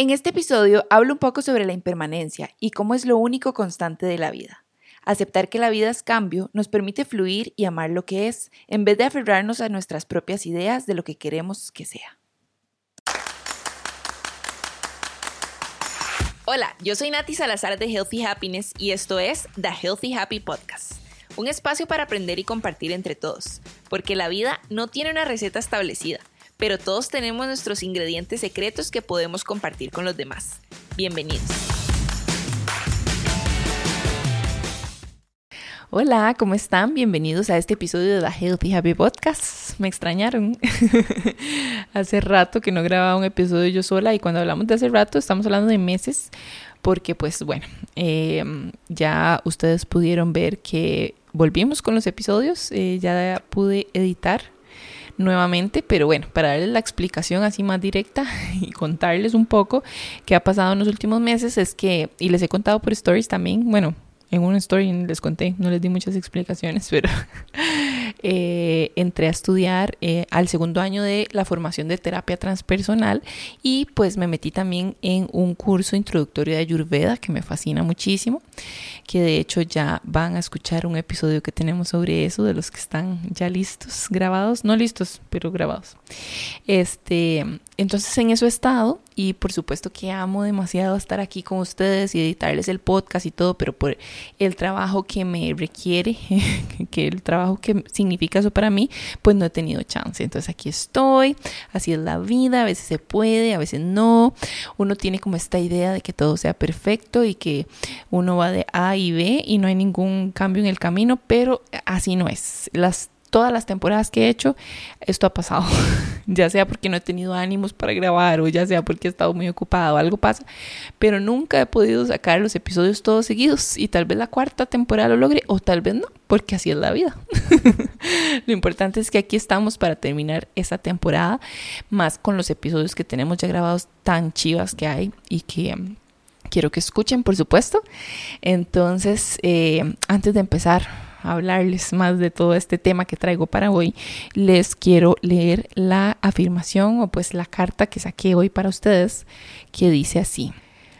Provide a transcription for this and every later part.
En este episodio hablo un poco sobre la impermanencia y cómo es lo único constante de la vida. Aceptar que la vida es cambio nos permite fluir y amar lo que es, en vez de aferrarnos a nuestras propias ideas de lo que queremos que sea. Hola, yo soy Nati Salazar de Healthy Happiness y esto es The Healthy Happy Podcast, un espacio para aprender y compartir entre todos, porque la vida no tiene una receta establecida pero todos tenemos nuestros ingredientes secretos que podemos compartir con los demás. Bienvenidos. Hola, ¿cómo están? Bienvenidos a este episodio de The Healthy Happy Podcast. Me extrañaron. hace rato que no grababa un episodio yo sola y cuando hablamos de hace rato estamos hablando de meses porque pues bueno, eh, ya ustedes pudieron ver que volvimos con los episodios, eh, ya pude editar nuevamente, pero bueno, para darles la explicación así más directa y contarles un poco qué ha pasado en los últimos meses es que, y les he contado por stories también, bueno, en una story les conté, no les di muchas explicaciones, pero eh, entré a estudiar eh, al segundo año de la formación de terapia transpersonal y pues me metí también en un curso introductorio de Ayurveda que me fascina muchísimo, que de hecho ya van a escuchar un episodio que tenemos sobre eso, de los que están ya listos, grabados, no listos, pero grabados. Este, entonces en eso he estado y por supuesto que amo demasiado estar aquí con ustedes y editarles el podcast y todo, pero por el trabajo que me requiere, que el trabajo que significa eso para mí, pues no he tenido chance. Entonces aquí estoy, así es la vida, a veces se puede, a veces no. Uno tiene como esta idea de que todo sea perfecto y que uno va de A y B y no hay ningún cambio en el camino, pero así no es. Las todas las temporadas que he hecho, esto ha pasado. ya sea porque no he tenido ánimos para grabar o ya sea porque he estado muy ocupado, algo pasa. Pero nunca he podido sacar los episodios todos seguidos y tal vez la cuarta temporada lo logre o tal vez no, porque así es la vida. lo importante es que aquí estamos para terminar esta temporada, más con los episodios que tenemos ya grabados tan chivas que hay y que um, quiero que escuchen, por supuesto. Entonces, eh, antes de empezar, hablarles más de todo este tema que traigo para hoy, les quiero leer la afirmación o pues la carta que saqué hoy para ustedes que dice así.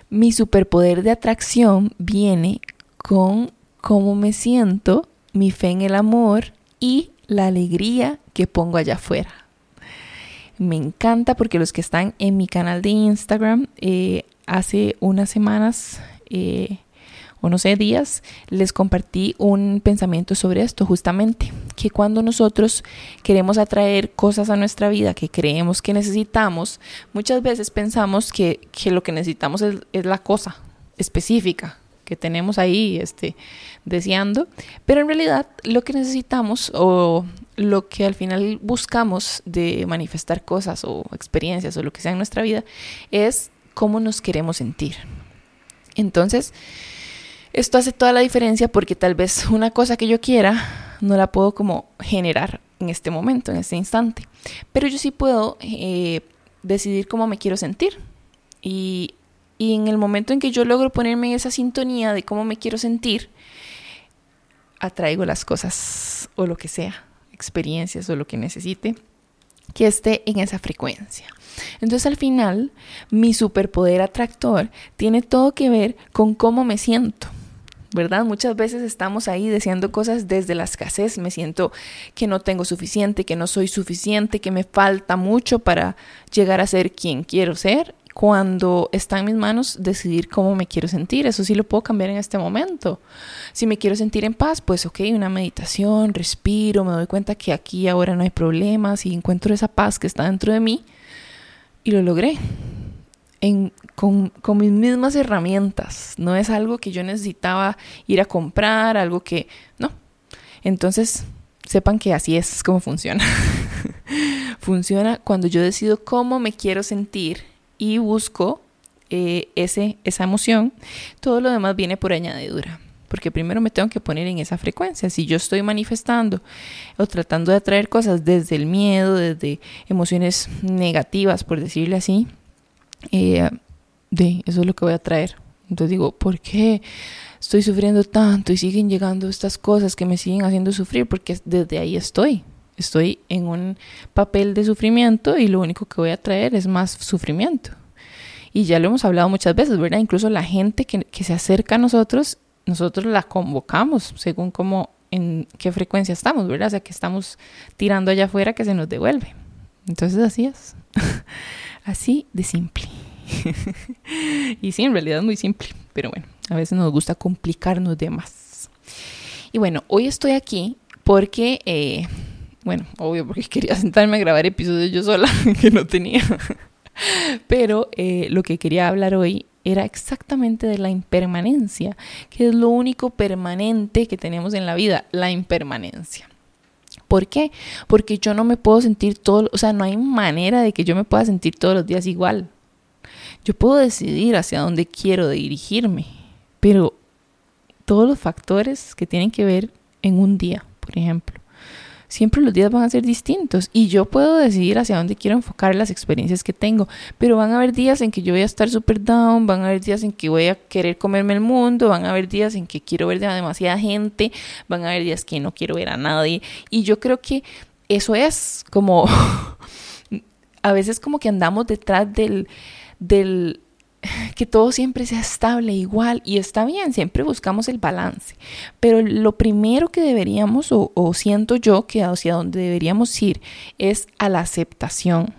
Mi superpoder de atracción viene con cómo me siento, mi fe en el amor y la alegría que pongo allá afuera. Me encanta porque los que están en mi canal de Instagram eh, hace unas semanas eh, o no sé, días, les compartí un pensamiento sobre esto justamente, que cuando nosotros queremos atraer cosas a nuestra vida que creemos que necesitamos, muchas veces pensamos que, lo que necesitamos es, es, la cosa específica que tenemos ahí este, deseando, pero en realidad lo que necesitamos o lo que al final buscamos de manifestar cosas o experiencias o lo que sea en nuestra vida es cómo nos queremos sentir. Entonces, esto hace toda la diferencia porque tal vez una cosa que yo quiera no la puedo como generar en este momento, en este instante. Pero yo sí puedo eh, decidir cómo me quiero sentir. Y, y en el momento en que yo logro ponerme en esa sintonía de cómo me quiero sentir, atraigo las cosas o lo que sea, experiencias o lo que necesite que esté en esa frecuencia. Entonces al final, mi superpoder atractor tiene todo que ver con cómo me siento. ¿Verdad? Muchas veces estamos ahí deseando cosas desde la escasez. Me siento que no tengo suficiente, que no soy suficiente, que me falta mucho para llegar a ser quien quiero ser. Cuando está en mis manos decidir cómo me quiero sentir, eso sí lo puedo cambiar en este momento. Si me quiero sentir en paz, pues ok, una meditación, respiro, me doy cuenta que aquí ahora no hay problemas y encuentro esa paz que está dentro de mí y lo logré con, mis mismas herramientas. No es algo que yo necesitaba ir a comprar, algo que... No. Entonces, sepan que así es como funciona. funciona cuando yo decido cómo me quiero sentir y busco eh, ese, esa emoción. Todo lo demás viene por añadidura. Porque primero me tengo que poner en esa frecuencia. Si yo estoy manifestando o tratando de atraer cosas desde el miedo, desde emociones negativas, por decirle así, eh, de eso es lo que voy a traer. Entonces digo, ¿por qué estoy sufriendo tanto y siguen llegando estas cosas que me siguen haciendo sufrir? Porque desde ahí estoy. Estoy en un papel de sufrimiento y lo único que voy a traer es más sufrimiento. Y ya lo hemos hablado muchas veces, ¿verdad? Incluso la gente que, que se acerca a nosotros, nosotros la convocamos según cómo, en qué frecuencia estamos, ¿verdad? O sea, que estamos tirando allá afuera que se nos devuelve. Entonces así es. así de simple. y sí, en realidad es muy simple, pero bueno, a veces nos gusta complicarnos de más. Y bueno, hoy estoy aquí porque, eh, bueno, obvio, porque quería sentarme a grabar episodios yo sola, que no tenía. Pero eh, lo que quería hablar hoy era exactamente de la impermanencia, que es lo único permanente que tenemos en la vida, la impermanencia. ¿Por qué? Porque yo no me puedo sentir todo, o sea, no hay manera de que yo me pueda sentir todos los días igual. Yo puedo decidir hacia dónde quiero dirigirme, pero todos los factores que tienen que ver en un día, por ejemplo, siempre los días van a ser distintos y yo puedo decidir hacia dónde quiero enfocar las experiencias que tengo, pero van a haber días en que yo voy a estar super down, van a haber días en que voy a querer comerme el mundo, van a haber días en que quiero ver a demasiada gente, van a haber días que no quiero ver a nadie y yo creo que eso es como a veces como que andamos detrás del del que todo siempre sea estable, igual, y está bien, siempre buscamos el balance. Pero lo primero que deberíamos, o, siento yo que hacia donde deberíamos ir, es a la aceptación.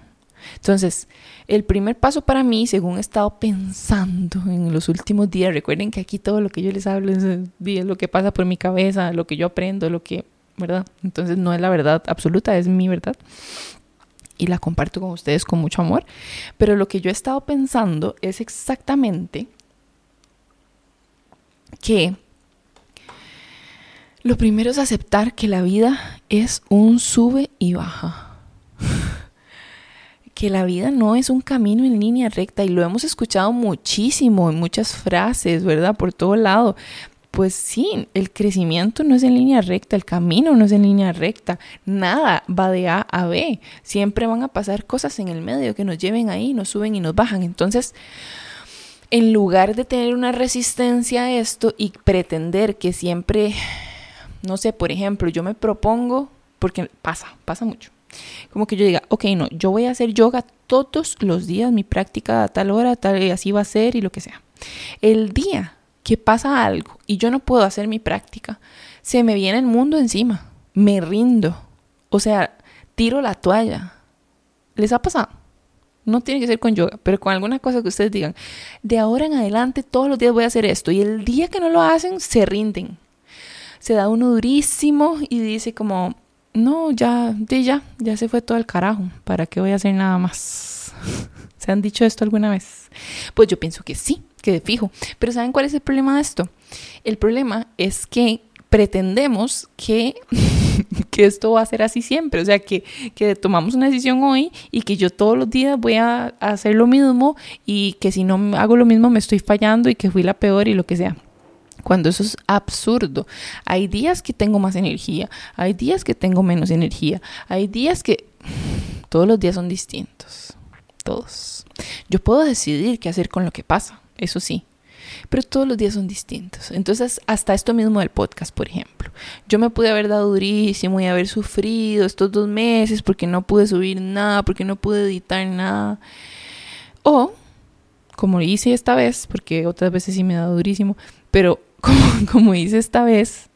Entonces, el primer paso para mí, según he estado pensando en los últimos días, recuerden que aquí todo lo que yo les hablo es, es lo que pasa por mi cabeza, lo que yo aprendo, lo que, ¿verdad? Entonces no es la verdad absoluta, es mi verdad y la comparto con ustedes con mucho amor. Pero lo que yo he estado pensando es exactamente que lo primero es aceptar que la vida es un sube y baja. que la vida no es un camino en línea recta y lo hemos escuchado muchísimo en muchas frases, ¿verdad? Por todo lado pues sí, el crecimiento no es en línea recta, el camino no es en línea recta, nada va de A a B, siempre van a pasar cosas en el medio que nos lleven ahí, nos suben y nos bajan. Entonces, en lugar de tener una resistencia a esto y pretender que siempre, no sé, por ejemplo, yo me propongo, porque pasa, pasa mucho, como que yo diga, ok, no, yo voy a hacer yoga todos los días, mi práctica a tal hora, tal, así va a ser y lo que sea. El día que pasa algo y yo no puedo hacer mi práctica, se me viene el mundo encima, me rindo, o sea, tiro la toalla. ¿Les ha pasado? No tiene que ser con yoga, pero con alguna cosa que ustedes digan, de ahora en adelante todos los días voy a hacer esto y el día que no lo hacen, se rinden. Se da uno durísimo y dice como, no, ya, ya, ya se fue todo el carajo, ¿para qué voy a hacer nada más? ¿Se han dicho esto alguna vez? Pues yo pienso que sí, que de fijo. Pero ¿saben cuál es el problema de esto? El problema es que pretendemos que, que esto va a ser así siempre, o sea, que, que tomamos una decisión hoy y que yo todos los días voy a hacer lo mismo y que si no hago lo mismo me estoy fallando y que fui la peor y lo que sea cuando eso es absurdo. Hay días que tengo más energía, hay días que tengo menos energía, hay días que todos los días son distintos, todos. Yo puedo decidir qué hacer con lo que pasa, eso sí. Pero todos los días son distintos. Entonces, hasta esto mismo del podcast, por ejemplo. Yo me pude haber dado durísimo y haber sufrido estos dos meses porque no pude subir nada, porque no pude editar nada. O, como hice esta vez, porque otras veces sí me he dado durísimo, pero como, como hice esta vez,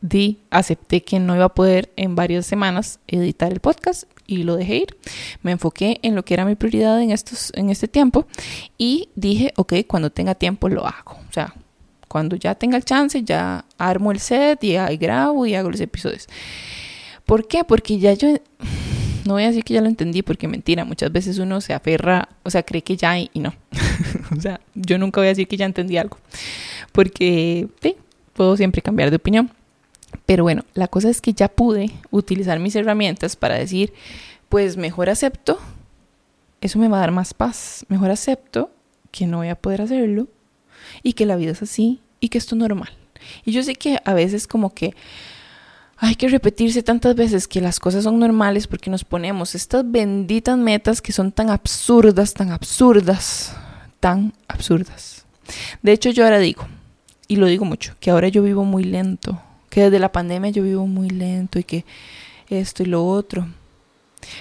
di, acepté que no iba a poder en varias semanas editar el podcast y lo dejé ir. Me enfoqué en lo que era mi prioridad en, estos, en este tiempo y dije, ok, cuando tenga tiempo lo hago. O sea, cuando ya tenga el chance, ya armo el set y, y grabo y hago los episodios. ¿Por qué? Porque ya yo, no voy a decir que ya lo entendí porque mentira, muchas veces uno se aferra, o sea, cree que ya y, no. o sea, yo nunca voy a decir que ya entendí algo, porque sí, puedo siempre cambiar de opinión. Pero bueno, la cosa es que ya pude utilizar mis herramientas para decir, pues mejor acepto, eso me va a dar más paz, mejor acepto que no voy a poder hacerlo y que la vida es así y que esto es normal. Y yo sé que a veces como que hay que repetirse tantas veces que las cosas son normales porque nos ponemos estas benditas metas que son tan absurdas, tan absurdas, tan absurdas. De hecho yo ahora digo, y lo digo mucho, que ahora yo vivo muy lento, que desde la pandemia yo vivo muy lento y que esto y lo otro.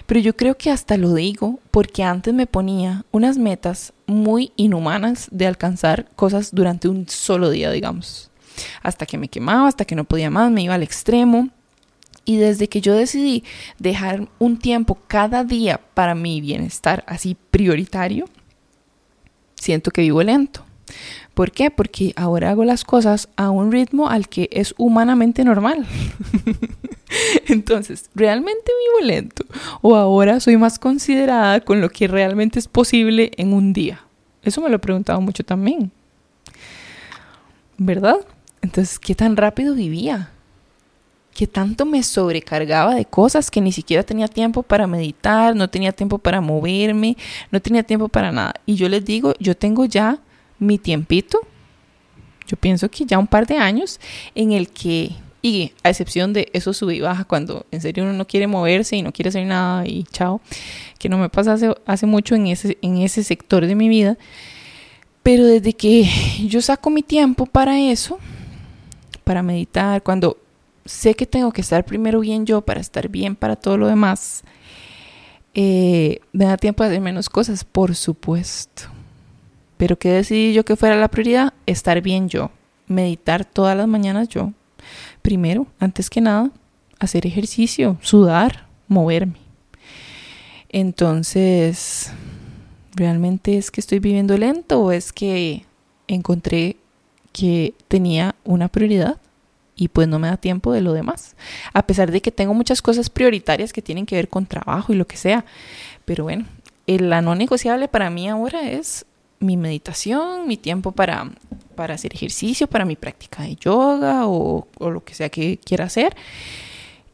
Pero yo creo que hasta lo digo porque antes me ponía unas metas muy inhumanas de alcanzar cosas durante un solo día, digamos. Hasta que me quemaba, hasta que no podía más, me iba al extremo. Y desde que yo decidí dejar un tiempo cada día para mi bienestar así prioritario, siento que vivo lento. ¿Por qué? Porque ahora hago las cosas a un ritmo al que es humanamente normal. Entonces, ¿realmente vivo lento? ¿O ahora soy más considerada con lo que realmente es posible en un día? Eso me lo he preguntado mucho también. ¿Verdad? Entonces, ¿qué tan rápido vivía? ¿Qué tanto me sobrecargaba de cosas que ni siquiera tenía tiempo para meditar, no tenía tiempo para moverme, no tenía tiempo para nada? Y yo les digo, yo tengo ya mi tiempito, yo pienso que ya un par de años en el que, y a excepción de eso sube y baja cuando en serio uno no quiere moverse y no quiere hacer nada y chao, que no me pasa hace, hace mucho en ese, en ese sector de mi vida, pero desde que yo saco mi tiempo para eso, para meditar, cuando sé que tengo que estar primero bien yo para estar bien para todo lo demás, eh, me da tiempo de hacer menos cosas, por supuesto. Pero ¿qué decidí yo que fuera la prioridad? Estar bien yo. Meditar todas las mañanas yo. Primero, antes que nada, hacer ejercicio, sudar, moverme. Entonces, ¿realmente es que estoy viviendo lento o es que encontré que tenía una prioridad? y pues no me da tiempo de lo demás. A pesar de que tengo muchas cosas prioritarias que tienen que ver con trabajo y lo que sea. Pero bueno, la no negociable para mí ahora es mi meditación, mi tiempo para, para hacer ejercicio, para mi práctica de yoga o, o lo que sea que quiera hacer.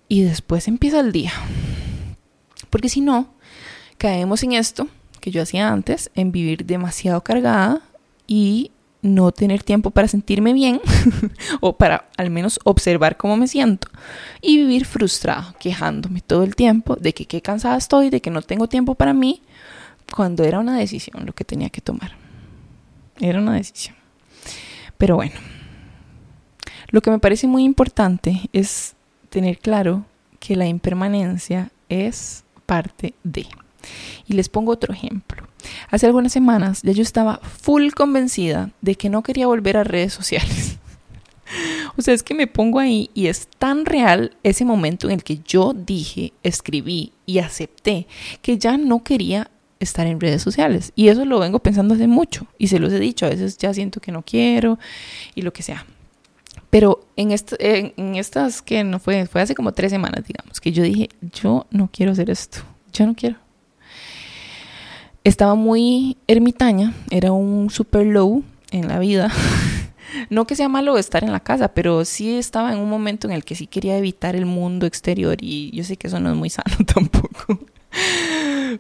Y después empieza el día. Porque si no, caemos en esto que yo hacía antes, en vivir demasiado cargada y no tener tiempo para sentirme bien o para al menos observar cómo me siento y vivir frustrada, quejándome todo el tiempo de que qué cansada estoy, de que no tengo tiempo para mí cuando era una decisión lo que tenía que tomar. Era una decisión. Pero bueno, lo que me parece muy importante es tener claro que la impermanencia es parte de. Y les pongo otro ejemplo. Hace algunas semanas ya yo estaba full convencida de que no quería volver a redes sociales. O sea, es que me pongo ahí y es tan real ese momento en el que yo dije, escribí y acepté que ya no quería estar en redes sociales. Y eso lo vengo pensando hace mucho y se los he dicho, a veces ya siento que no quiero y lo que sea. Pero en, en, estas que no fue, fue hace como tres semanas, digamos, que yo dije, yo no quiero hacer esto, yo no quiero. Estaba muy ermitaña, era un super low en la vida. no que sea malo estar en la casa, pero sí estaba en un momento en el que sí quería evitar el mundo exterior y yo sé que eso no es muy sano tampoco.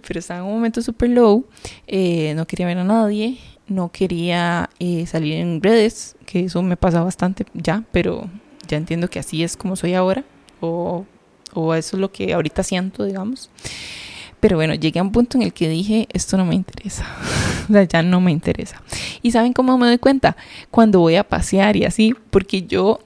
Pero estaba en un momento super low, eh, no quería ver a nadie, no quería eh, salir en redes, que eso me pasa bastante ya, pero ya entiendo que así es como soy ahora, o, o eso es lo que ahorita siento, digamos. Pero bueno, llegué a un punto en el que dije, esto no me interesa. o sea, ya no me interesa. ¿Y saben cómo me doy cuenta? Cuando voy a pasear y así, porque yo,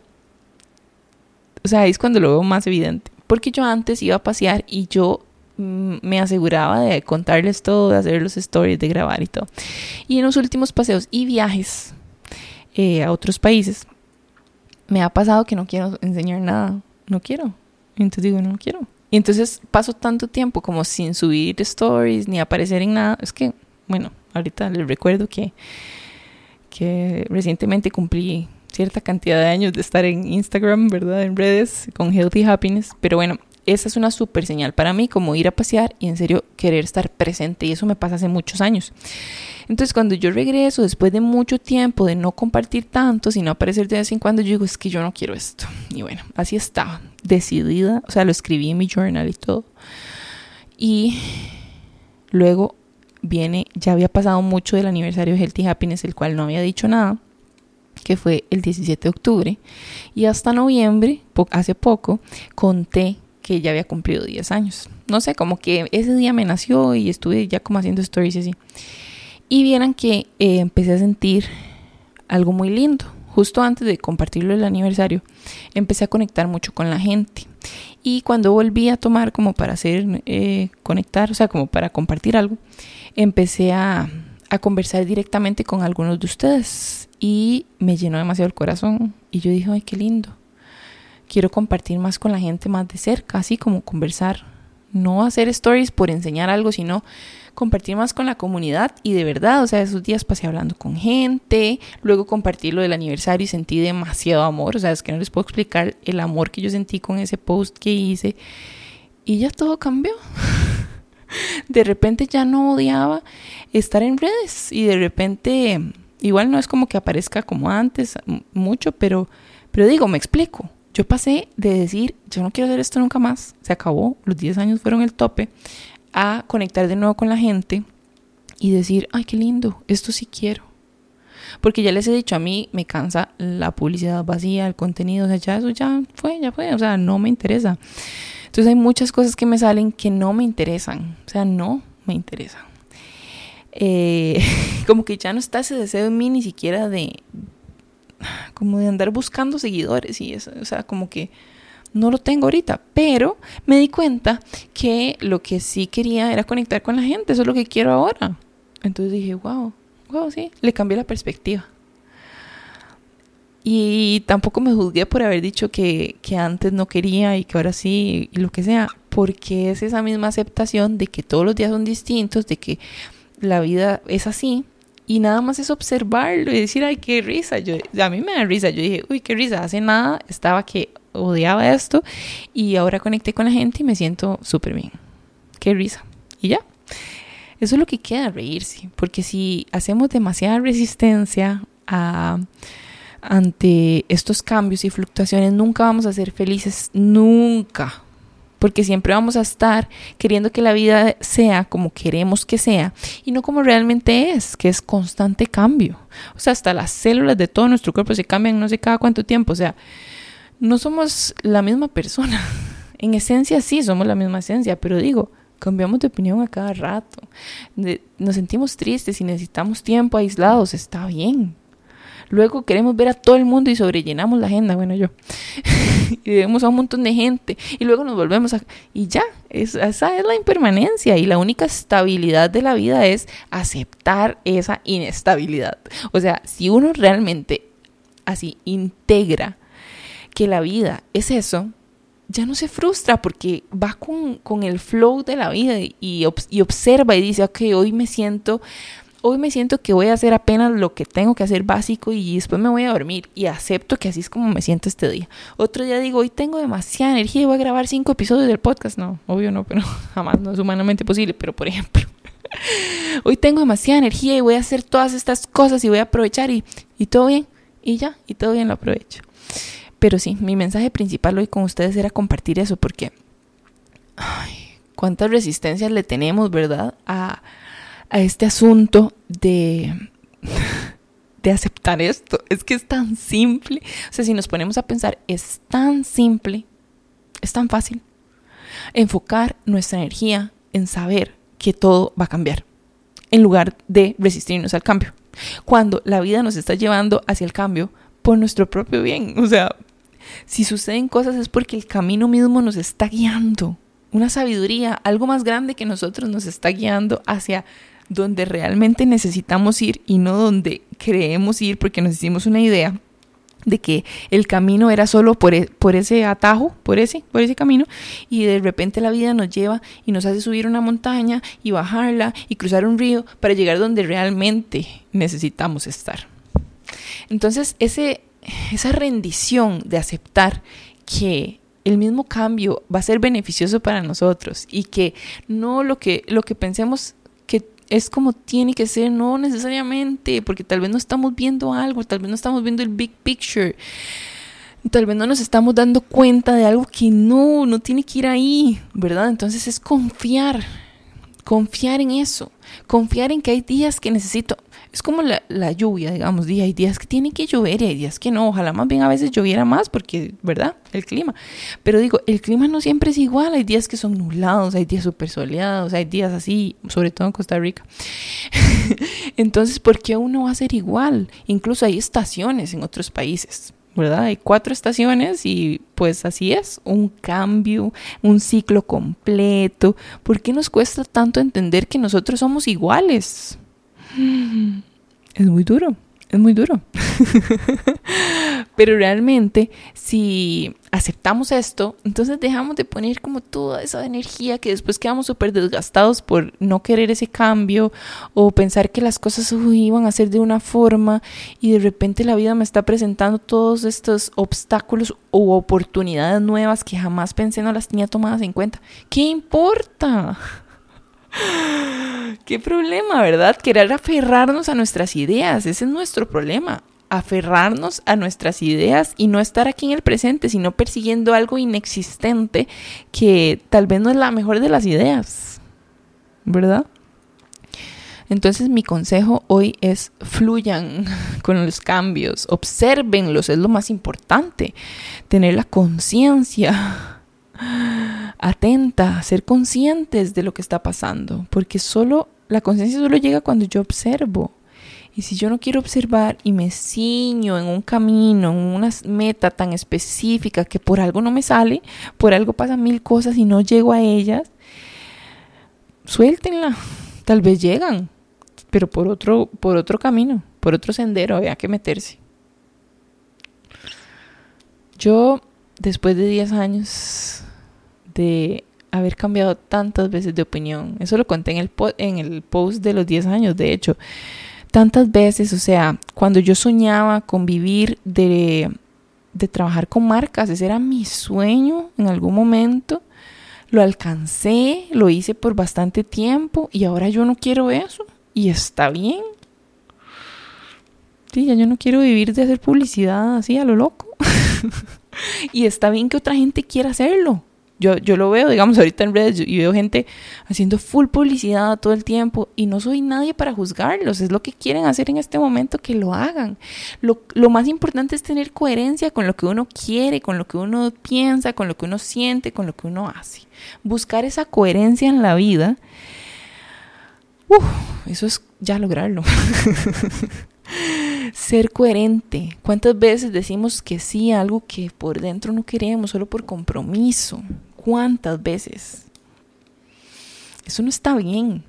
o sea, es cuando lo veo más evidente. Porque yo antes iba a pasear y yo me aseguraba de contarles todo, de hacer los stories, de grabar y todo. Y en los últimos paseos y viajes eh, a otros países, me ha pasado que no quiero enseñar nada, no quiero. entonces digo, no quiero. Y entonces paso tanto tiempo como sin subir stories ni aparecer en nada. Es que, bueno, ahorita les recuerdo que, que recientemente cumplí cierta cantidad de años de estar en Instagram, ¿verdad? En redes con Healthy Happiness. Pero bueno, esa es una súper señal para mí, como ir a pasear y en serio querer estar presente. Y eso me pasa hace muchos años. Entonces, cuando yo regreso, después de mucho tiempo de no compartir tanto, sino aparecer de vez en cuando, yo digo, es que yo no quiero esto. Y bueno, así estaba, decidida. O sea, lo escribí en mi journal y todo. Y luego viene, ya había pasado mucho del aniversario de Healthy Happiness, el cual no había dicho nada que fue el 17 de octubre, y hasta noviembre, hace poco, conté que ya había cumplido 10 años. No sé, como que ese día me nació y estuve ya como haciendo stories y así. Y vieran que eh, empecé a sentir algo muy lindo. Justo antes de compartirlo el aniversario, empecé a conectar mucho con la gente. Y cuando volví a tomar como para hacer, eh, conectar, o sea, como para compartir algo, empecé a, a conversar directamente con algunos de ustedes y me llenó demasiado el corazón y yo dije, ay, qué lindo. Quiero compartir más con la gente más de cerca, así como conversar. No hacer stories por enseñar algo, sino compartir más con la comunidad y de verdad, o sea, esos días pasé hablando con gente, luego compartir lo del aniversario y sentí demasiado amor, o sea, es que no les puedo explicar el amor que yo sentí con ese post que hice y ya todo cambió. de repente ya no odiaba estar en redes y de repente igual no es como que aparezca como antes mucho, pero pero digo, me explico. Yo pasé de decir, yo no quiero hacer esto nunca más, se acabó, los 10 años fueron el tope, a conectar de nuevo con la gente y decir, ay, qué lindo, esto sí quiero. Porque ya les he dicho, a mí me cansa la publicidad vacía, el contenido, o sea, ya eso ya fue, ya fue, o sea, no me interesa. Entonces hay muchas cosas que me salen que no me interesan, o sea, no me interesan. Eh, como que ya no está ese deseo en mí ni siquiera de, como de andar buscando seguidores y eso, o sea, como que no lo tengo ahorita, pero me di cuenta que lo que sí quería era conectar con la gente, eso es lo que quiero ahora. Entonces dije, wow, wow, sí, le cambié la perspectiva. Y tampoco me juzgué por haber dicho que, que antes no quería y que ahora sí, y lo que sea, porque es esa misma aceptación de que todos los días son distintos, de que la vida es así, y nada más es observarlo y decir, ay, qué risa. Yo, a mí me da risa. Yo dije, uy, qué risa. Hace nada estaba que odiaba esto y ahora conecté con la gente y me siento súper bien. Qué risa. Y ya. Eso es lo que queda, reírse. Porque si hacemos demasiada resistencia a, ante estos cambios y fluctuaciones, nunca vamos a ser felices. Nunca. Porque siempre vamos a estar queriendo que la vida sea como queremos que sea y no como realmente es, que es constante cambio. O sea, hasta las células de todo nuestro cuerpo se cambian no sé cada cuánto tiempo. O sea, no somos la misma persona. En esencia sí somos la misma esencia, pero digo, cambiamos de opinión a cada rato. nos sentimos tristes y necesitamos tiempo aislados, está bien. Luego queremos ver a todo el mundo y sobrellenamos la agenda, bueno yo. y vemos a un montón de gente y luego nos volvemos a... Y ya, esa es la impermanencia y la única estabilidad de la vida es aceptar esa inestabilidad. O sea, si uno realmente así integra que la vida es eso, ya no se frustra porque va con, el flow de la vida y, y, observa y dice, ok, hoy me siento, hoy me siento que voy a hacer apenas lo que tengo que hacer básico y después me voy a dormir y acepto que así es como me siento este día. Otro día digo, hoy tengo demasiada energía y voy a grabar cinco episodios del podcast. No, obvio no, pero jamás no es humanamente posible, pero por ejemplo. Hoy tengo demasiada energía y voy a hacer todas estas cosas y voy a aprovechar y, y todo bien. Y ya, y todo bien lo aprovecho. Pero sí, mi mensaje principal hoy con ustedes era compartir eso porque, ay, cuántas resistencias le tenemos, ¿verdad? A, a este asunto de, de aceptar esto. Es que es tan simple. O sea, si nos ponemos a pensar, es tan simple, es tan fácil. Enfocar nuestra energía en saber que todo va a cambiar, en lugar de resistirnos al cambio. Cuando la vida nos está llevando hacia el cambio por nuestro propio bien. O sea, si suceden cosas es porque el camino mismo nos está guiando. Una sabiduría, algo más grande que nosotros nos está guiando hacia donde realmente necesitamos ir y no donde creemos ir porque nos hicimos una idea de que el camino era solo por, e, por, ese atajo, por ese, por ese camino, y de repente la vida nos lleva y nos hace subir una montaña y bajarla y cruzar un río para llegar donde realmente necesitamos estar. Entonces, ese, esa rendición de aceptar que el mismo cambio va a ser beneficioso para nosotros y que no lo que, lo que pensemos es como tiene que ser, no necesariamente, porque tal vez no estamos viendo algo, tal vez no estamos viendo el big picture, tal vez no nos estamos dando cuenta de algo que no, no tiene que ir ahí, ¿verdad? Entonces es confiar, confiar en eso, confiar en que hay días que necesito, es como la, la lluvia, digamos, hay días que tiene que llover y hay días que no, ojalá más bien a veces lloviera más porque, ¿verdad? El clima. Pero digo, el clima no siempre es igual, hay días que son nublados, hay días súper soleados, hay días así, sobre todo en Costa Rica. Entonces, ¿por qué uno va a ser igual? Incluso hay estaciones en otros países. ¿verdad? Hay cuatro estaciones y pues así es, un cambio, un ciclo completo. ¿Por qué nos cuesta tanto entender que nosotros somos iguales? Es muy duro es muy duro. Pero realmente, si aceptamos esto, entonces dejamos de poner como toda esa energía que después quedamos súper desgastados por no querer ese cambio o pensar que las cosas iban a ser de una forma y de repente la vida me está presentando todos estos obstáculos o oportunidades nuevas que jamás pensé no las tenía tomadas en cuenta. ¿Qué importa? Qué problema, ¿verdad? Querer aferrarnos a nuestras ideas, ese es nuestro problema. Aferrarnos a nuestras ideas y no estar aquí en el presente, sino persiguiendo algo inexistente que tal vez no es la mejor de las ideas, ¿verdad? Entonces mi consejo hoy es fluyan con los cambios, observenlos, es lo más importante, tener la conciencia atenta, ser conscientes de lo que está pasando, porque solo la conciencia solo llega cuando yo observo. Y si yo no quiero observar y me ciño en un camino, en una meta tan específica que por algo no me sale, por algo pasan mil cosas y no llego a ellas, suéltenla. Tal vez llegan, pero por otro, por otro camino, por otro sendero, había que meterse. Yo, después de 10 años de haber cambiado tantas veces de opinión. Eso lo conté en el, en el post de los 10 años, de hecho. Tantas veces, o sea, cuando yo soñaba con vivir de, de trabajar con marcas, ese era mi sueño en algún momento. Lo alcancé, lo hice por bastante tiempo y ahora yo no quiero eso. Y está bien. Sí, ya yo no quiero vivir de hacer publicidad así a lo loco. y está bien que otra gente quiera hacerlo. Yo, yo lo veo, digamos, ahorita en redes y veo gente haciendo full publicidad todo el tiempo y no soy nadie para juzgarlos. Es lo que quieren hacer en este momento, que lo hagan. Lo, lo más importante es tener coherencia con lo que uno quiere, con lo que uno piensa, con lo que uno siente, con lo que uno hace. Buscar esa coherencia en la vida. Uf, eso es ya lograrlo. Ser coherente. ¿Cuántas veces decimos que sí a algo que por dentro no queremos, solo por compromiso? ¿Cuántas veces? Eso no está bien.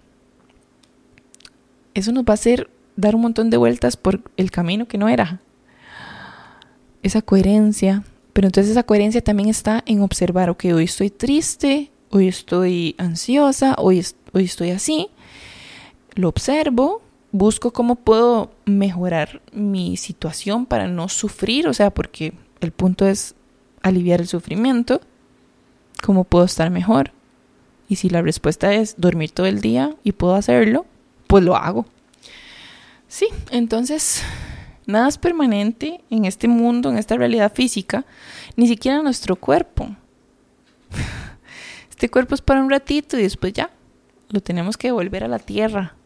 Eso nos va a hacer dar un montón de vueltas por el camino que no era. Esa coherencia. Pero entonces esa coherencia también está en observar, ok, hoy estoy triste, hoy estoy ansiosa, hoy, hoy estoy así. Lo observo, busco cómo puedo mejorar mi situación para no sufrir, o sea, porque el punto es aliviar el sufrimiento, cómo puedo estar mejor. Y si la respuesta es dormir todo el día y puedo hacerlo, pues lo hago. Sí, entonces nada es permanente en este mundo, en esta realidad física, ni siquiera nuestro cuerpo. Este cuerpo es para un ratito y después ya lo tenemos que devolver a la tierra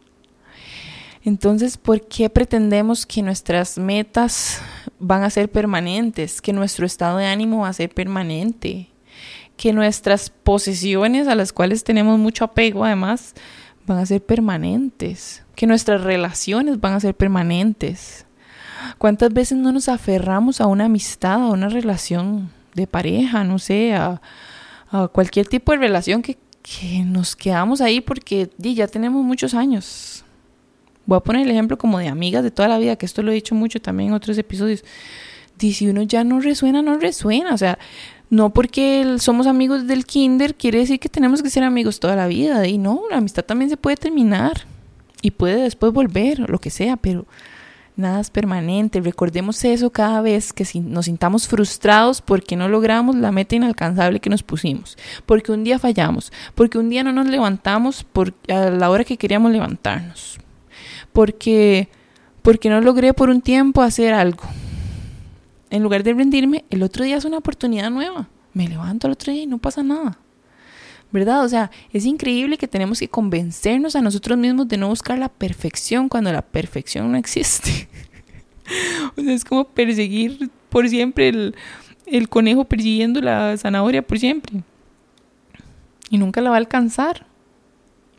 entonces, ¿por qué pretendemos que nuestras metas van a ser permanentes, que nuestro estado de ánimo va a ser permanente, que nuestras posesiones a las cuales tenemos mucho apego además van a ser permanentes, que nuestras relaciones van a ser permanentes? ¿Cuántas veces no nos aferramos a una amistad, a una relación de pareja, no sé, a, cualquier tipo de relación que, que nos quedamos ahí porque ya tenemos muchos años? Voy a poner el ejemplo como de amigas de toda la vida, que esto lo he dicho mucho también en otros episodios. Y si uno ya no resuena, no resuena. O sea, no porque somos amigos del kinder quiere decir que tenemos que ser amigos toda la vida. Y no, la amistad también se puede terminar y puede después volver, lo que sea, pero nada es permanente. Recordemos eso cada vez que nos sintamos frustrados porque no logramos la meta inalcanzable que nos pusimos, porque un día fallamos, porque un día no nos levantamos por, a la hora que queríamos levantarnos porque, porque no logré por un tiempo hacer algo. En lugar de rendirme, el otro día es una oportunidad nueva. Me levanto el otro día y no pasa nada. ¿Verdad? O sea, es increíble que tenemos que convencernos a nosotros mismos de no buscar la perfección cuando la perfección no existe. o sea, es como perseguir por siempre el, el conejo persiguiendo la zanahoria por siempre. Y nunca la va a alcanzar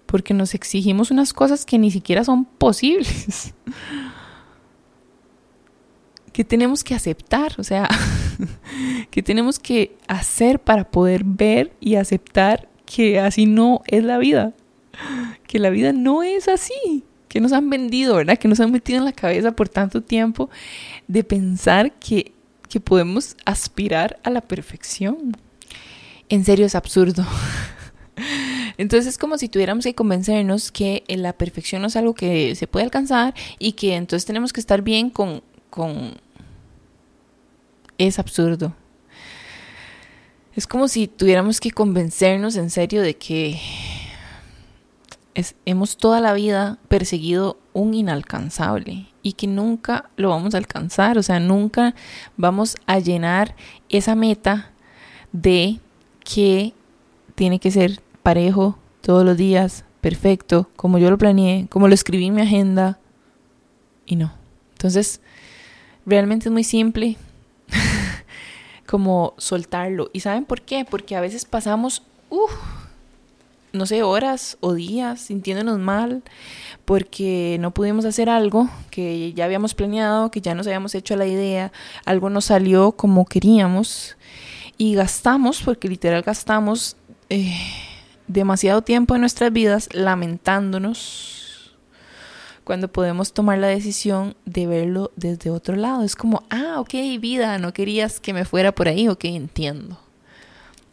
porque nos exigimos unas cosas que ni siquiera son posibles. ¿Qué tenemos que aceptar? O sea, ¿qué tenemos que hacer para poder ver y aceptar que así no es la vida? Que la vida no es así. Que nos han vendido, ¿verdad? Que nos han metido en la cabeza por tanto tiempo de pensar que, que podemos aspirar a la perfección. En serio es absurdo. Entonces es como si tuviéramos que convencernos que la perfección no es algo que se puede alcanzar y que entonces tenemos que estar bien con... con... Es absurdo. Es como si tuviéramos que convencernos en serio de que hemos toda la vida perseguido un inalcanzable y que nunca lo vamos a alcanzar, o sea, nunca vamos a llenar esa meta de que tiene que ser parejo todos los días, perfecto, como yo lo planeé, como lo escribí en mi agenda, y no. Entonces, realmente es muy simple como soltarlo. ¿Y saben por qué? Porque a veces pasamos, no sé, horas o días sintiéndonos mal porque no pudimos hacer algo que ya habíamos planeado, que ya nos habíamos hecho la idea, algo no salió como queríamos y gastamos, porque literal gastamos eh, demasiado tiempo en nuestras vidas lamentándonos cuando podemos tomar la decisión de verlo desde otro lado. Es como, ah, ok, vida, no querías que me fuera por ahí, ok, entiendo.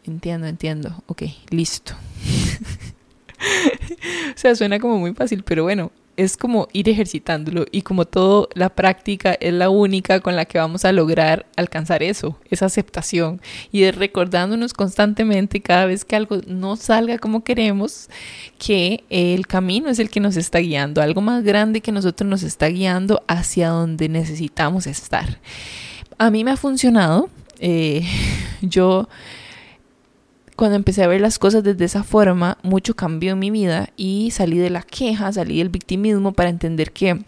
Entiendo, entiendo, ok, listo. o sea, suena como muy fácil, pero bueno, es como ir ejercitándolo y como todo, la práctica es la única con la que vamos a lograr alcanzar eso, esa aceptación y es recordándonos constantemente cada vez que algo no salga como queremos, que el camino es el que nos está guiando, algo más grande que nosotros nos está guiando hacia donde necesitamos estar. A mí me ha funcionado, eh, yo cuando empecé a ver las cosas desde esa forma, mucho cambió en mi vida y salí de la queja, salí del victimismo para entender que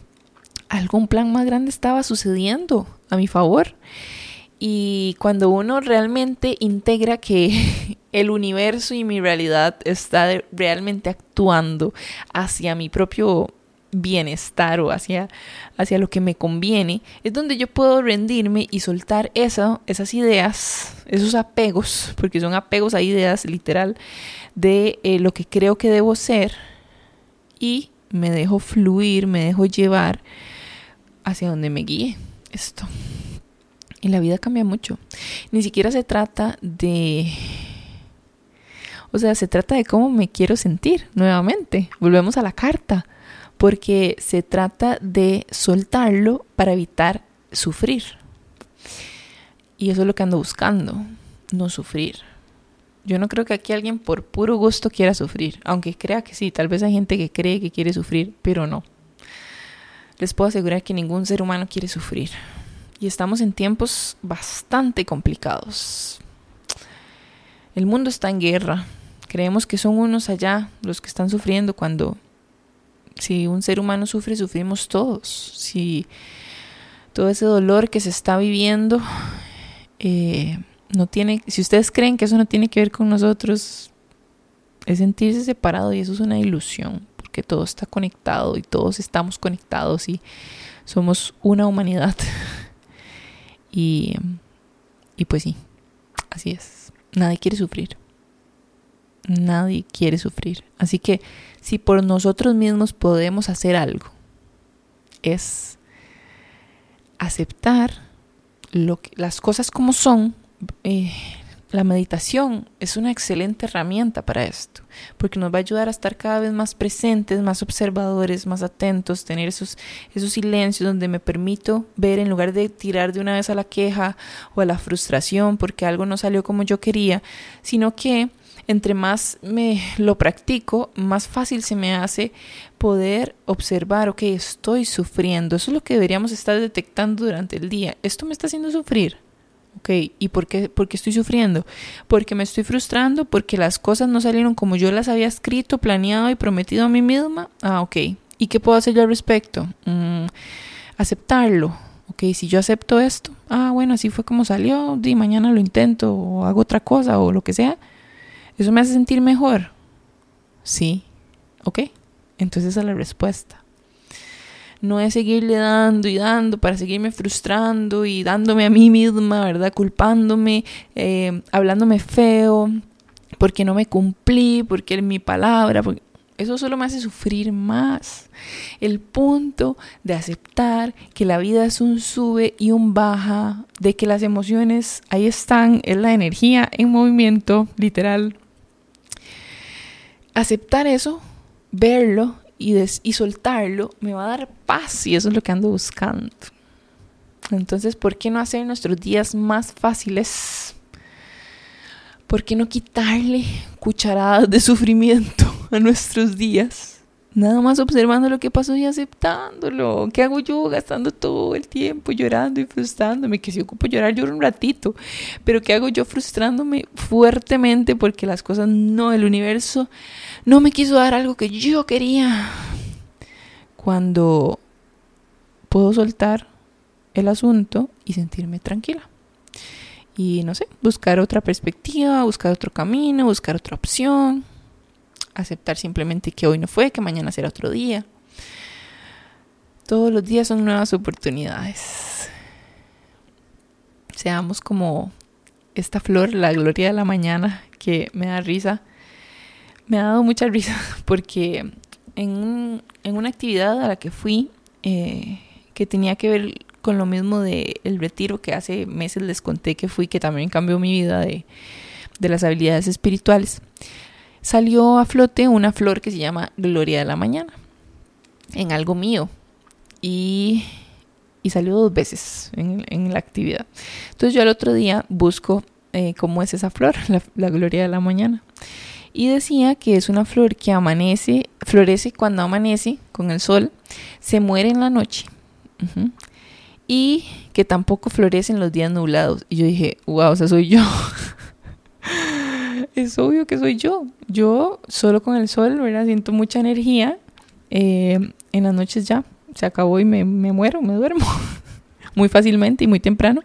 algún plan más grande estaba sucediendo a mi favor. Y cuando uno realmente integra que el universo y mi realidad está realmente actuando hacia mi propio bienestar o hacia, hacia lo que me conviene, es donde yo puedo rendirme y soltar eso, esas ideas, esos apegos, porque son apegos a ideas literal, de eh, lo que creo que debo ser y me dejo fluir, me dejo llevar hacia donde me guíe esto. Y la vida cambia mucho. Ni siquiera se trata de... O sea, se trata de cómo me quiero sentir nuevamente. Volvemos a la carta porque se trata de soltarlo para evitar sufrir. Y eso es lo que ando buscando, no sufrir. Yo no creo que aquí alguien por puro gusto quiera sufrir, aunque crea que sí, tal vez hay gente que cree que quiere sufrir, pero no. Les puedo asegurar que ningún ser humano quiere sufrir. Y estamos en tiempos bastante complicados. El mundo está en guerra. Creemos que son unos allá los que están sufriendo cuando si un ser humano sufre, sufrimos todos. Si todo ese dolor que se está viviendo eh, no tiene, si ustedes creen que eso no tiene que ver con nosotros, es sentirse separado y eso es una ilusión, porque todo está conectado y todos estamos conectados y somos una humanidad. y, y pues sí, así es. Nadie quiere sufrir. Nadie quiere sufrir. Así que si por nosotros mismos podemos hacer algo, es aceptar lo que, las cosas como son. Eh, la meditación es una excelente herramienta para esto, porque nos va a ayudar a estar cada vez más presentes, más observadores, más atentos, tener esos, esos silencios donde me permito ver en lugar de tirar de una vez a la queja o a la frustración porque algo no salió como yo quería, sino que entre más me lo practico, más fácil se me hace poder observar, ok, estoy sufriendo. Eso es lo que deberíamos estar detectando durante el día. Esto me está haciendo sufrir. Ok, ¿y por qué, por qué estoy sufriendo? Porque me estoy frustrando, porque las cosas no salieron como yo las había escrito, planeado y prometido a mí misma. Ah, ok. ¿Y qué puedo hacer yo al respecto? Mm, aceptarlo. Ok, si yo acepto esto, ah, bueno, así fue como salió, di mañana lo intento o hago otra cosa o lo que sea ¿Eso me hace sentir mejor? Sí. ¿Ok? Entonces esa es la respuesta. no es seguirle dando y dando para seguirme frustrando y dándome a mí misma, ¿verdad? Culpándome, eh, hablándome feo, porque no me cumplí, porque mi palabra, eso solo me hace sufrir más. El punto de aceptar que la vida es un sube y un baja, de que las emociones ahí están, es la energía en movimiento, literal. Aceptar eso, verlo y, y soltarlo me va a dar paz y eso es lo que ando buscando. Entonces, ¿por qué no hacer nuestros días más fáciles? ¿Por qué no quitarle cucharadas de sufrimiento a nuestros días? Nada más observando lo que pasó y aceptándolo. ¿Qué hago yo gastando todo el tiempo llorando y frustrándome? Que si ocupo llorar, lloro un ratito. Pero ¿qué hago yo frustrándome fuertemente porque las cosas no, el universo no me quiso dar algo que yo quería? Cuando puedo soltar el asunto y sentirme tranquila y no sé, buscar otra perspectiva, buscar otro camino, buscar otra opción, aceptar simplemente que hoy no fue, que mañana será otro día. Todos los días son nuevas oportunidades. Seamos como esta flor, la gloria de la mañana, que me da risa. Me ha dado mucha risa porque en, en una actividad a la que fui, eh, que tenía que ver con lo mismo del el retiro que hace meses les conté que fui, que también cambió mi vida de, de las habilidades espirituales, salió a flote una flor que se llama Gloria de la Mañana, en algo mío. Y, y salió dos veces en, en, la actividad. Entonces yo al otro día busco eh, cómo es esa flor, la, Gloria de la Mañana. Y decía que es una flor que amanece, florece cuando amanece con el sol, se muere en la noche. Y que tampoco florecen los días nublados. Y yo dije, wow, o soy yo. es obvio que soy yo. Yo solo con el sol, ¿verdad? Siento mucha energía. Eh, en las noches ya se acabó y me, me muero, me duermo. muy fácilmente y muy temprano.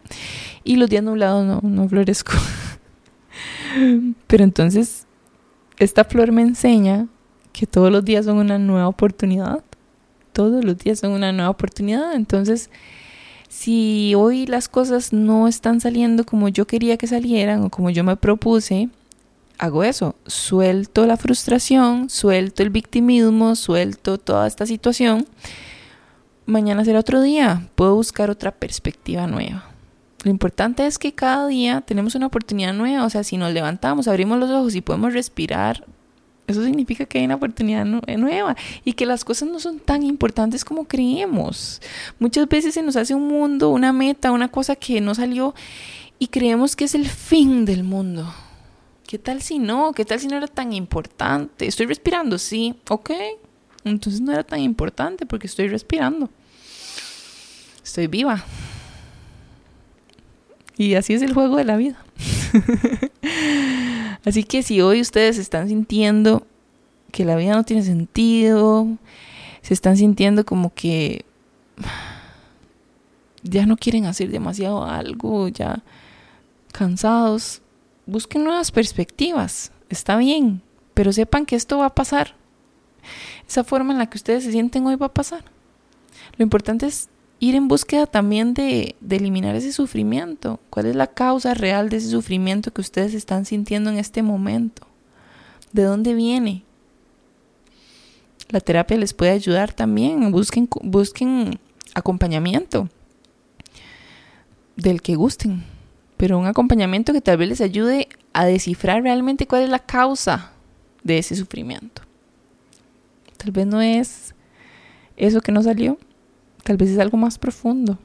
Y los días nublados no, no florezco. Pero entonces, esta flor me enseña que todos los días son una nueva oportunidad. Todos los días son una nueva oportunidad. Entonces, si hoy las cosas no están saliendo como yo quería que salieran o como yo me propuse, hago eso, suelto la frustración, suelto el victimismo, suelto toda esta situación. Mañana será otro día, puedo buscar otra perspectiva nueva. Lo importante es que cada día tenemos una oportunidad nueva, o sea, si nos levantamos, abrimos los ojos y podemos respirar, eso significa que hay una oportunidad eh, nueva y que las cosas no son tan importantes como creemos. Muchas veces se nos hace un mundo, una meta, una cosa que no salió y creemos que es el fin del mundo. ¿Qué tal si no? ¿Qué tal si no era tan importante? Estoy respirando, sí, ok. Entonces no era tan importante porque estoy respirando. Estoy viva. Y así es el juego de la vida. Así que si hoy ustedes están sintiendo que la vida no tiene sentido, se están sintiendo como que ya no quieren hacer demasiado algo, ya cansados, busquen nuevas perspectivas, está bien, pero sepan que esto va a pasar. Esa forma en la que ustedes se sienten hoy va a pasar. Lo importante es ir en búsqueda también de, de, eliminar ese sufrimiento. ¿Cuál es la causa real de ese sufrimiento que ustedes están sintiendo en este momento? ¿De dónde viene? La terapia les puede ayudar también. Busquen, busquen acompañamiento del que gusten, pero un acompañamiento que tal vez les ayude a descifrar realmente cuál es la causa de ese sufrimiento. Tal vez no es eso que no salió, Tal vez es algo más profundo.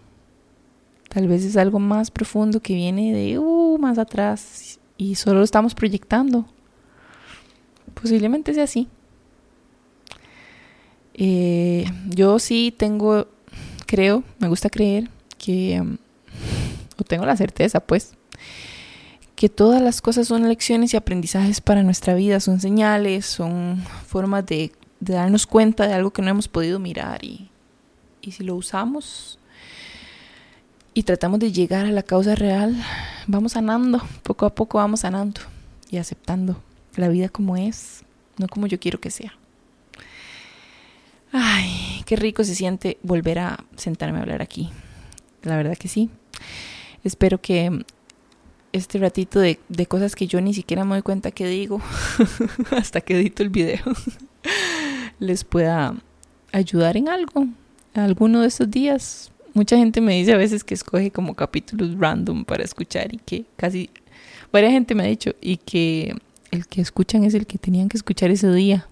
Tal vez es algo más profundo que viene de uh, más atrás y solo lo estamos proyectando. Posiblemente sea así. Eh, yo sí tengo, creo, me gusta creer que, um, o tengo la certeza pues, que todas las cosas son lecciones y aprendizajes para nuestra vida, son señales, son formas de, darnos cuenta de algo que no hemos podido mirar y, y si lo usamos y tratamos de llegar a la causa real, vamos sanando, poco a poco vamos sanando y aceptando la vida como es, no como yo quiero que sea. Ay, qué rico se siente volver a sentarme a hablar aquí. La verdad que sí. Espero que este ratito de, de cosas que yo ni siquiera me doy cuenta que digo hasta que edito el video les pueda ayudar en algo, alguno de estos días. Mucha gente me dice a veces que escoge como capítulos random para escuchar y que casi, varias gente me ha dicho y que el que escuchan es el que tenían que escuchar ese día.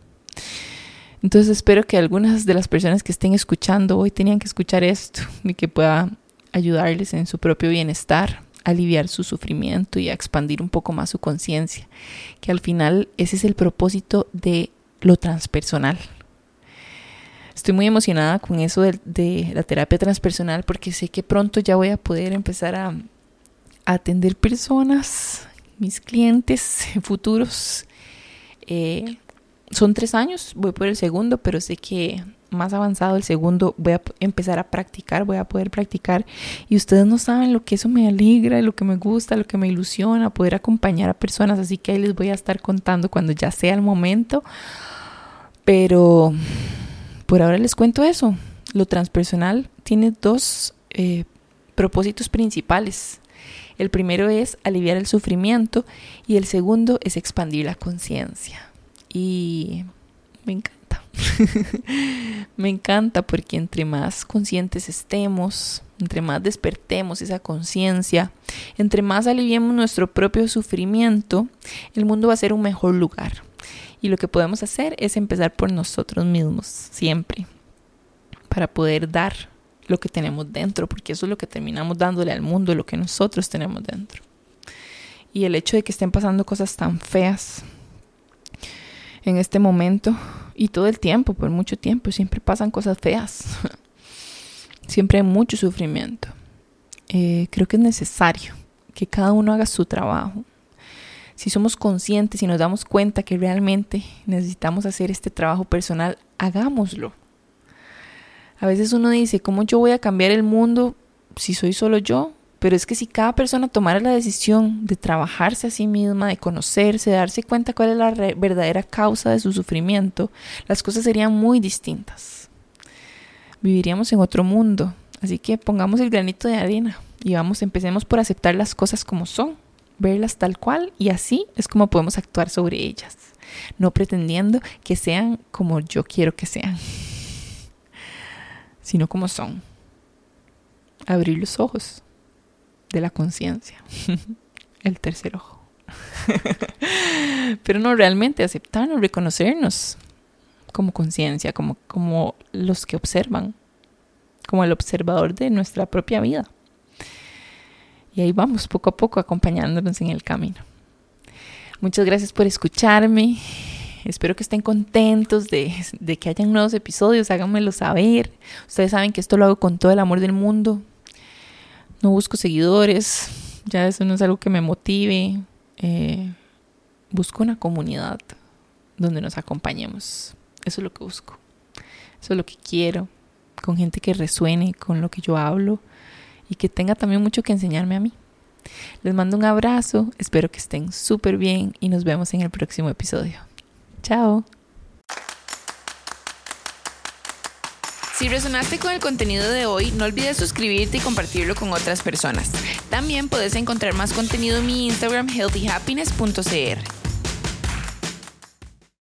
Entonces espero que algunas de las personas que estén escuchando hoy tenían que escuchar esto y que pueda ayudarles en su propio bienestar, aliviar su sufrimiento y a expandir un poco más su conciencia, que al final ese es el propósito de lo transpersonal. Estoy muy emocionada con eso de, la terapia transpersonal porque sé que pronto ya voy a poder empezar a, atender personas, mis clientes futuros. Eh, son tres años, voy por el segundo, pero sé que más avanzado el segundo voy a empezar a practicar, voy a poder practicar. Y ustedes no saben lo que eso me alegra, lo que me gusta, lo que me ilusiona, poder acompañar a personas, así que ahí les voy a estar contando cuando ya sea el momento, pero por ahora les cuento eso, lo transpersonal tiene dos eh, propósitos principales. El primero es aliviar el sufrimiento y el segundo es expandir la conciencia. Y me me encanta porque entre más conscientes estemos, entre más despertemos esa conciencia, entre más aliviemos nuestro propio sufrimiento, el mundo va a ser un mejor lugar. Y lo que podemos hacer es empezar por nosotros mismos, siempre, para poder dar lo que tenemos dentro, porque eso es lo que terminamos dándole al mundo, lo que nosotros tenemos dentro. Y el hecho de que estén pasando cosas tan feas en este momento y todo el tiempo, por mucho tiempo, siempre pasan cosas feas. siempre hay mucho sufrimiento. Eh, creo que es necesario que cada uno haga su trabajo. Si somos conscientes y nos damos cuenta que realmente necesitamos hacer este trabajo personal, hagámoslo. A veces uno dice, ¿cómo yo voy a cambiar el mundo si soy solo yo? Pero es que si cada persona tomara la decisión de trabajarse a sí misma, de conocerse, de darse cuenta cuál es la verdadera causa de su sufrimiento, las cosas serían muy distintas. Viviríamos en otro mundo. Así que pongamos el granito de arena y vamos, empecemos por aceptar las cosas como son, verlas tal cual y así es como podemos actuar sobre ellas, no pretendiendo que sean como yo quiero que sean, sino como son. Abrir los ojos de la conciencia, el tercer ojo. Pero no realmente aceptarnos, reconocernos como conciencia, como, como los que observan, como el observador de nuestra propia vida. Y ahí vamos poco a poco acompañándonos en el camino. Muchas gracias por escucharme. Espero que estén contentos de, de que hayan nuevos episodios. Háganmelo saber. Ustedes saben que esto lo hago con todo el amor del mundo no busco seguidores, ya eso no es algo que me motive. Eh, busco una comunidad donde nos acompañemos. Eso es lo que busco. Eso es lo que quiero. Con gente que resuene con lo que yo hablo y que tenga también mucho que enseñarme a mí. Les mando un abrazo, espero que estén súper bien y nos vemos en el próximo episodio. Chao. Si resonaste con el contenido de hoy, no olvides suscribirte y compartirlo con otras personas. También puedes encontrar más contenido en mi Instagram healthyhappiness.cr.